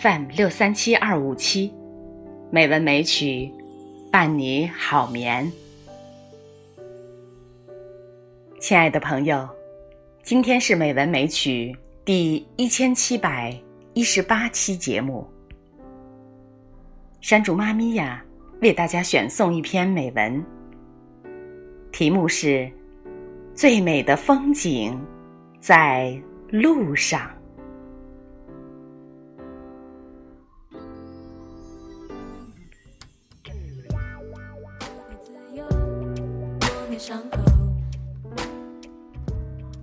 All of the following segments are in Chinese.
FM 六三七二五七，美文美曲，伴你好眠。亲爱的朋友，今天是美文美曲第一千七百一十八期节目。山竹妈咪呀，为大家选送一篇美文，题目是《最美的风景在路上》。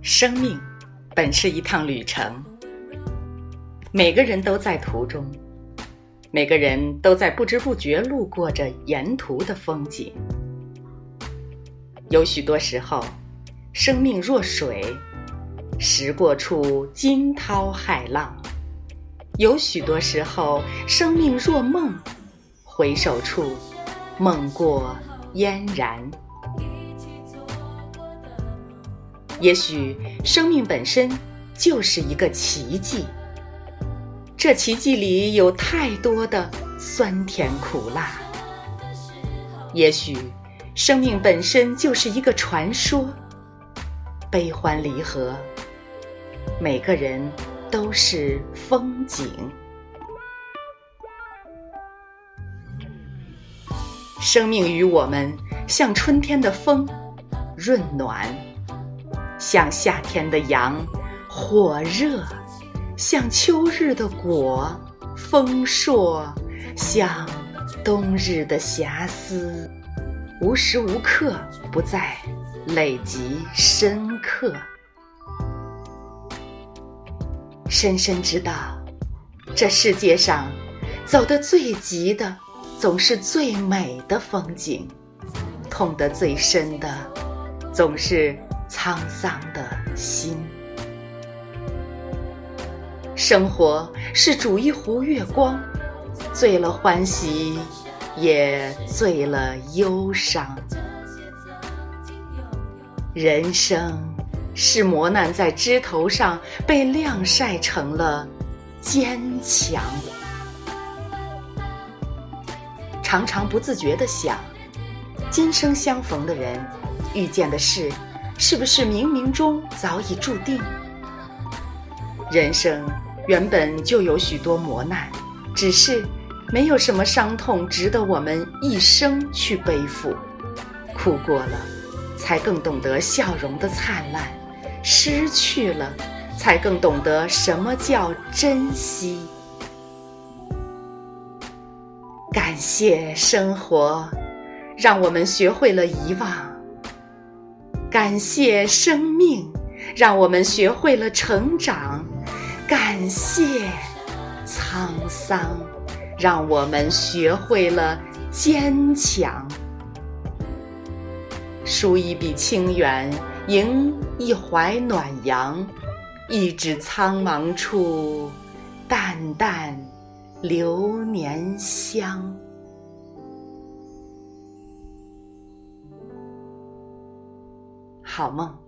生命本是一趟旅程，每个人都在途中，每个人都在不知不觉路过着沿途的风景。有许多时候，生命若水，时过处惊涛骇浪；有许多时候，生命若梦，回首处梦过嫣然。也许生命本身就是一个奇迹，这奇迹里有太多的酸甜苦辣。也许生命本身就是一个传说，悲欢离合，每个人都是风景。生命与我们像春天的风，润暖。像夏天的阳，火热；像秋日的果，丰硕；像冬日的遐思，无时无刻不在累积深刻。深深知道，这世界上走得最急的，总是最美的风景；痛得最深的，总是。沧桑的心，生活是煮一壶月光，醉了欢喜，也醉了忧伤。人生是磨难在枝头上被晾晒成了坚强。常常不自觉地想，今生相逢的人，遇见的事。是不是冥冥中早已注定？人生原本就有许多磨难，只是没有什么伤痛值得我们一生去背负。哭过了，才更懂得笑容的灿烂；失去了，才更懂得什么叫珍惜。感谢生活，让我们学会了遗忘。感谢生命，让我们学会了成长；感谢沧桑，让我们学会了坚强。书一笔清远，迎一怀暖阳，一指苍茫处，淡淡流年香。好梦。